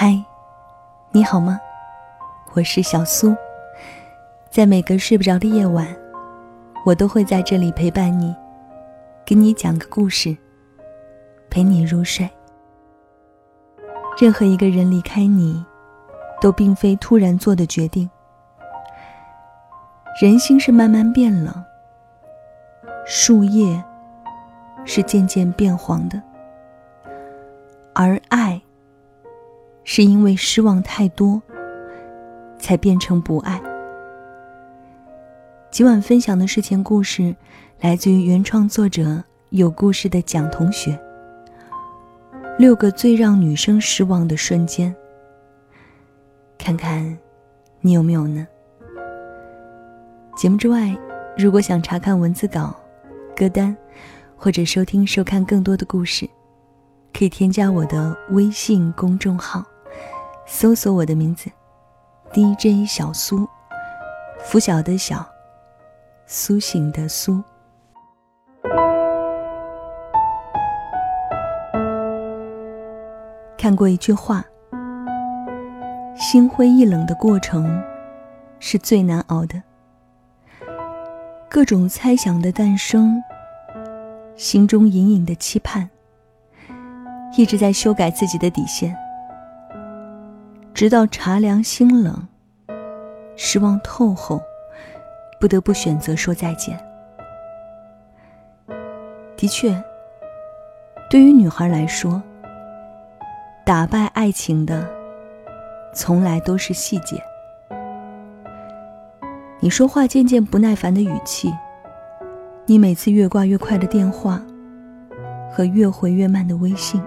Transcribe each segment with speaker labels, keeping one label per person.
Speaker 1: 嗨，你好吗？我是小苏，在每个睡不着的夜晚，我都会在这里陪伴你，给你讲个故事，陪你入睡。任何一个人离开你，都并非突然做的决定。人心是慢慢变冷，树叶是渐渐变黄的，而爱。是因为失望太多，才变成不爱。今晚分享的睡前故事，来自于原创作者有故事的蒋同学。六个最让女生失望的瞬间，看看你有没有呢？节目之外，如果想查看文字稿、歌单，或者收听、收看更多的故事，可以添加我的微信公众号。搜索我的名字，DJ 小苏，拂晓的晓，苏醒的苏。看过一句话：心灰意冷的过程是最难熬的。各种猜想的诞生，心中隐隐的期盼，一直在修改自己的底线。直到茶凉心冷，失望透后，不得不选择说再见。的确，对于女孩来说，打败爱情的，从来都是细节。你说话渐渐不耐烦的语气，你每次越挂越快的电话，和越回越慢的微信。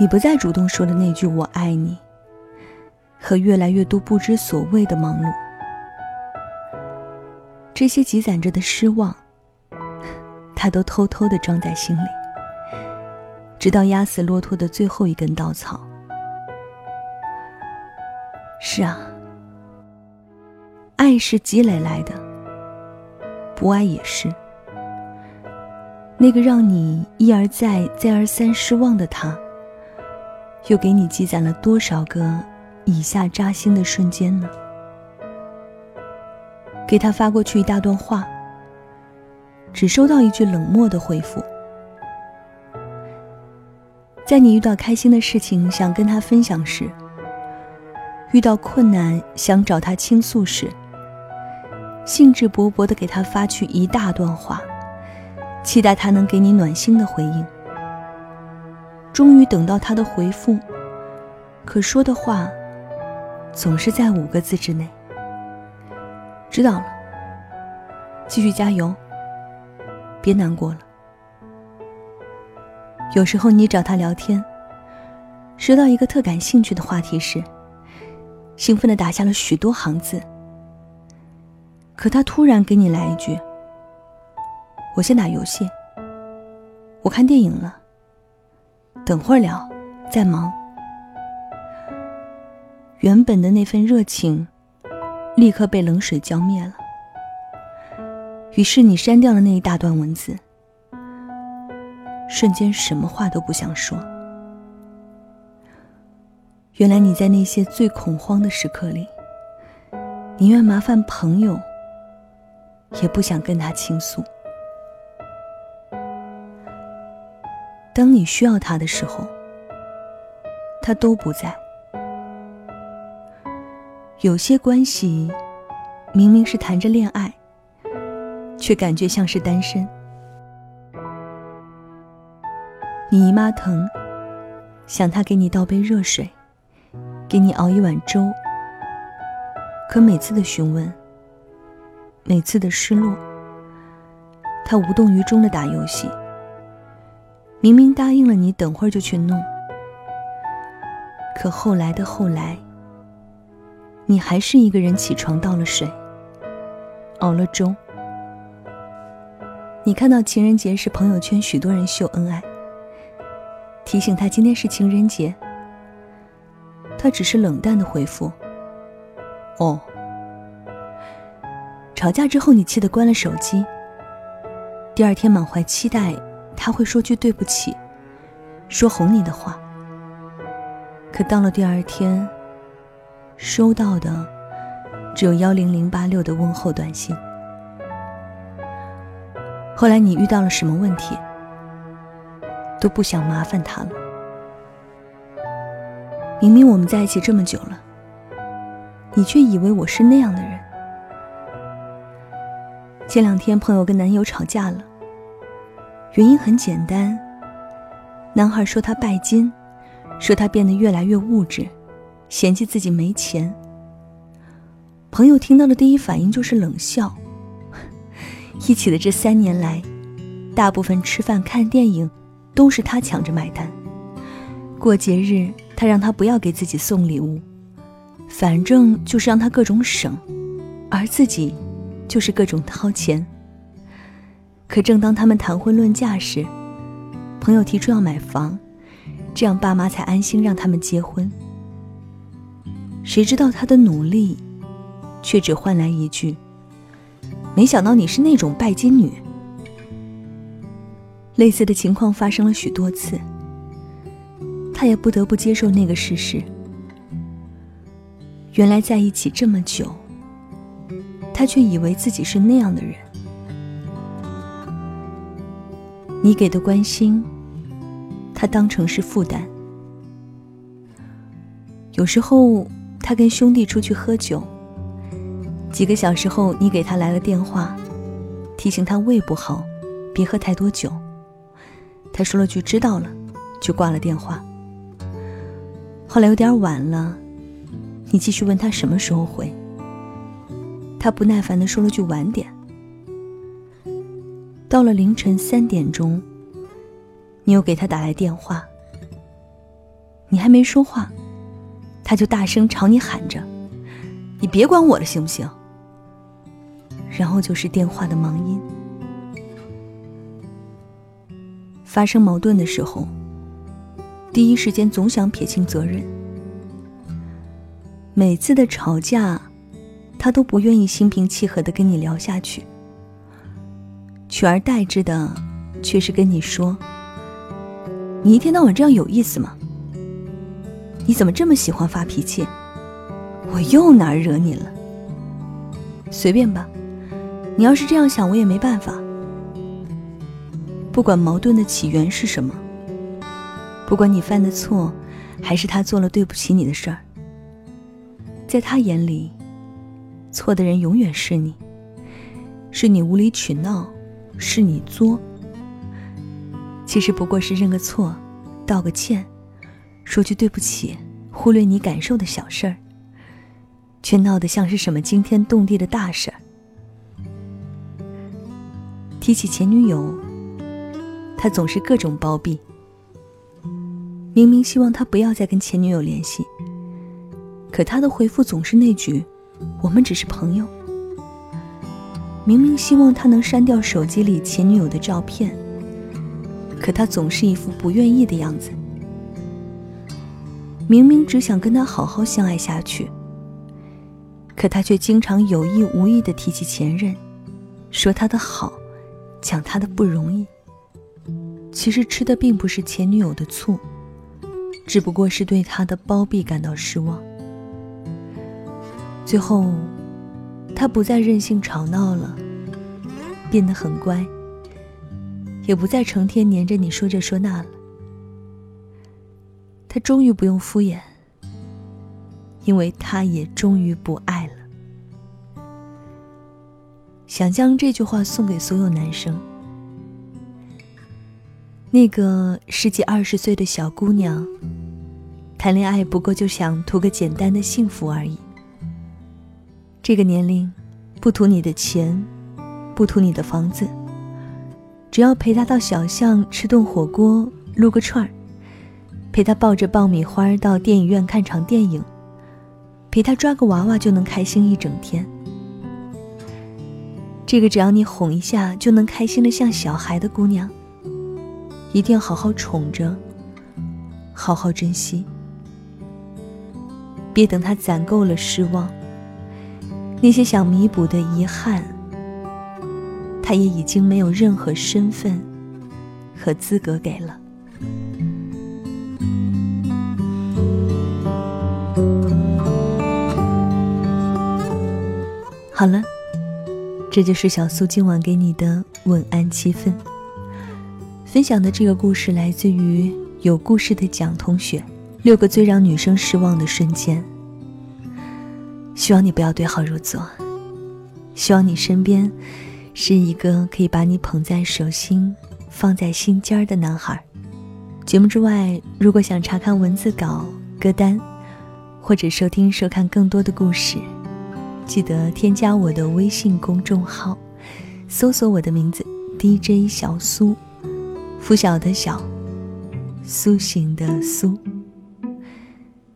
Speaker 1: 你不再主动说的那句“我爱你”，和越来越多不知所谓的忙碌，这些积攒着的失望，他都偷偷的装在心里，直到压死骆驼的最后一根稻草。是啊，爱是积累来的，不爱也是。那个让你一而再、再而三失望的他。又给你积攒了多少个以下扎心的瞬间呢？给他发过去一大段话，只收到一句冷漠的回复。在你遇到开心的事情想跟他分享时，遇到困难想找他倾诉时，兴致勃勃的给他发去一大段话，期待他能给你暖心的回应。终于等到他的回复，可说的话总是在五个字之内。知道了，继续加油，别难过了。有时候你找他聊天，说到一个特感兴趣的话题时，兴奋的打下了许多行字。可他突然给你来一句：“我先打游戏，我看电影了。”等会儿聊，在忙。原本的那份热情，立刻被冷水浇灭了。于是你删掉了那一大段文字，瞬间什么话都不想说。原来你在那些最恐慌的时刻里，宁愿麻烦朋友，也不想跟他倾诉。当你需要他的时候，他都不在。有些关系，明明是谈着恋爱，却感觉像是单身。你姨妈疼，想他给你倒杯热水，给你熬一碗粥。可每次的询问，每次的失落，他无动于衷的打游戏。明明答应了你，等会儿就去弄。可后来的后来，你还是一个人起床倒了水，熬了粥。你看到情人节时朋友圈许多人秀恩爱，提醒他今天是情人节，他只是冷淡的回复：“哦。”吵架之后，你气得关了手机。第二天满怀期待。他会说句对不起，说哄你的话。可到了第二天，收到的只有幺零零八六的问候短信。后来你遇到了什么问题，都不想麻烦他了。明明我们在一起这么久了，你却以为我是那样的人。前两天朋友跟男友吵架了，原因很简单。男孩说他拜金，说他变得越来越物质，嫌弃自己没钱。朋友听到的第一反应就是冷笑。一起的这三年来，大部分吃饭看电影都是他抢着买单。过节日，他让他不要给自己送礼物，反正就是让他各种省，而自己就是各种掏钱。可正当他们谈婚论嫁时，朋友提出要买房，这样爸妈才安心让他们结婚。谁知道他的努力，却只换来一句：“没想到你是那种拜金女。”类似的情况发生了许多次，他也不得不接受那个事实。原来在一起这么久，他却以为自己是那样的人。你给的关心，他当成是负担。有时候他跟兄弟出去喝酒，几个小时后你给他来了电话，提醒他胃不好，别喝太多酒。他说了句“知道了”，就挂了电话。后来有点晚了，你继续问他什么时候回，他不耐烦的说了句“晚点”。到了凌晨三点钟，你又给他打来电话。你还没说话，他就大声朝你喊着：“你别管我了，行不行？”然后就是电话的忙音。发生矛盾的时候，第一时间总想撇清责任。每次的吵架，他都不愿意心平气和的跟你聊下去。取而代之的，却是跟你说：“你一天到晚这样有意思吗？你怎么这么喜欢发脾气？我又哪儿惹你了？随便吧，你要是这样想，我也没办法。不管矛盾的起源是什么，不管你犯的错，还是他做了对不起你的事儿，在他眼里，错的人永远是你，是你无理取闹。”是你作，其实不过是认个错，道个歉，说句对不起，忽略你感受的小事儿，却闹得像是什么惊天动地的大事儿。提起前女友，他总是各种包庇。明明希望他不要再跟前女友联系，可他的回复总是那句：“我们只是朋友。”明明希望他能删掉手机里前女友的照片，可他总是一副不愿意的样子。明明只想跟他好好相爱下去，可他却经常有意无意的提起前任，说他的好，讲他的不容易。其实吃的并不是前女友的醋，只不过是对他的包庇感到失望。最后。他不再任性吵闹了，变得很乖，也不再成天黏着你说这说那了。他终于不用敷衍，因为他也终于不爱了。想将这句话送给所有男生：那个十几二十岁的小姑娘，谈恋爱不过就想图个简单的幸福而已。这个年龄，不图你的钱，不图你的房子，只要陪他到小巷吃顿火锅，撸个串儿，陪他抱着爆米花到电影院看场电影，陪他抓个娃娃就能开心一整天。这个只要你哄一下就能开心的像小孩的姑娘，一定要好好宠着，好好珍惜，别等他攒够了失望。那些想弥补的遗憾他也已经没有任何身份和资格给了。好了这就是小苏今晚给你的晚安气氛分享的这个故事来自于有故事的蒋同学六个最让女生失望的瞬间。希望你不要对号入座，希望你身边是一个可以把你捧在手心、放在心尖儿的男孩。节目之外，如果想查看文字稿、歌单，或者收听、收看更多的故事，记得添加我的微信公众号，搜索我的名字 DJ 小苏，拂晓的晓，苏醒的苏。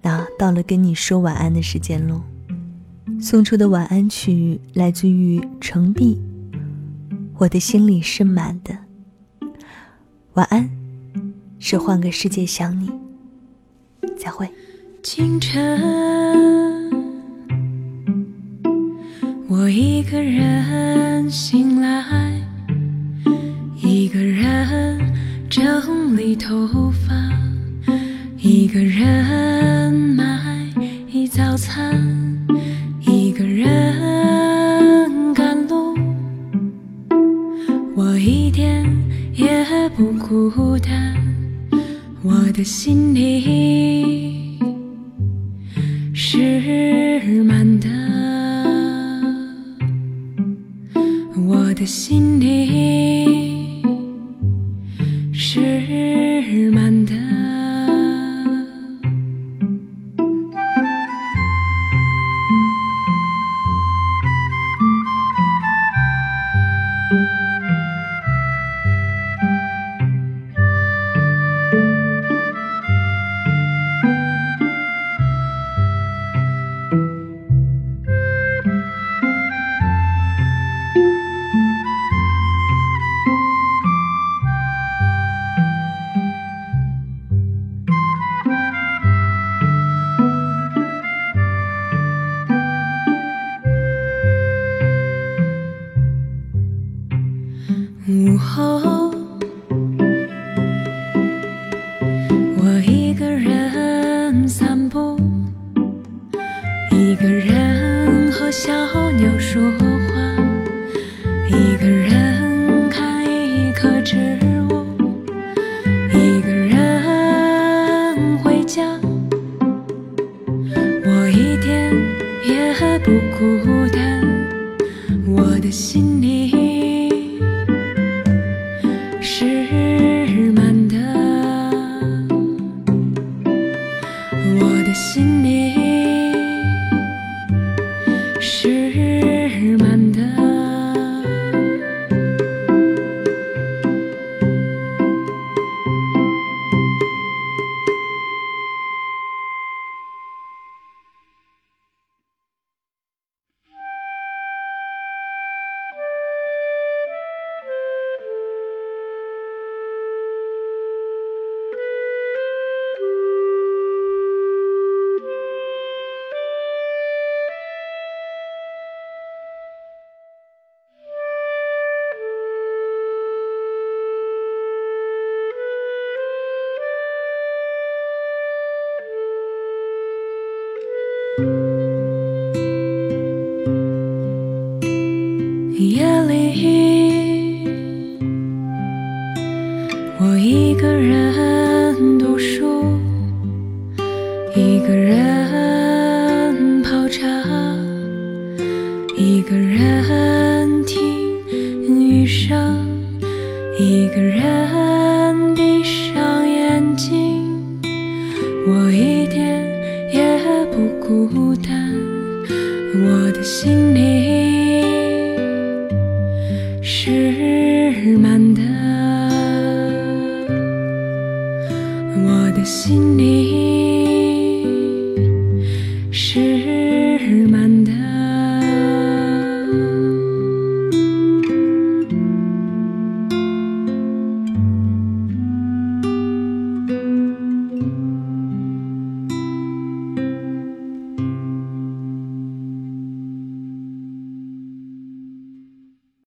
Speaker 1: 那到了跟你说晚安的时间喽。送出的晚安曲来自于程璧，我的心里是满的。晚安，是换个世界想你。再会。
Speaker 2: 清晨，我一个人醒来，一个人整理头发，一个人心里是满的，我的心里一个人和小鸟说话，一个人看一棵植物，一个人回家。我一点也不孤单，我的心里。是满的，我的心里一个人读书，一个人心里。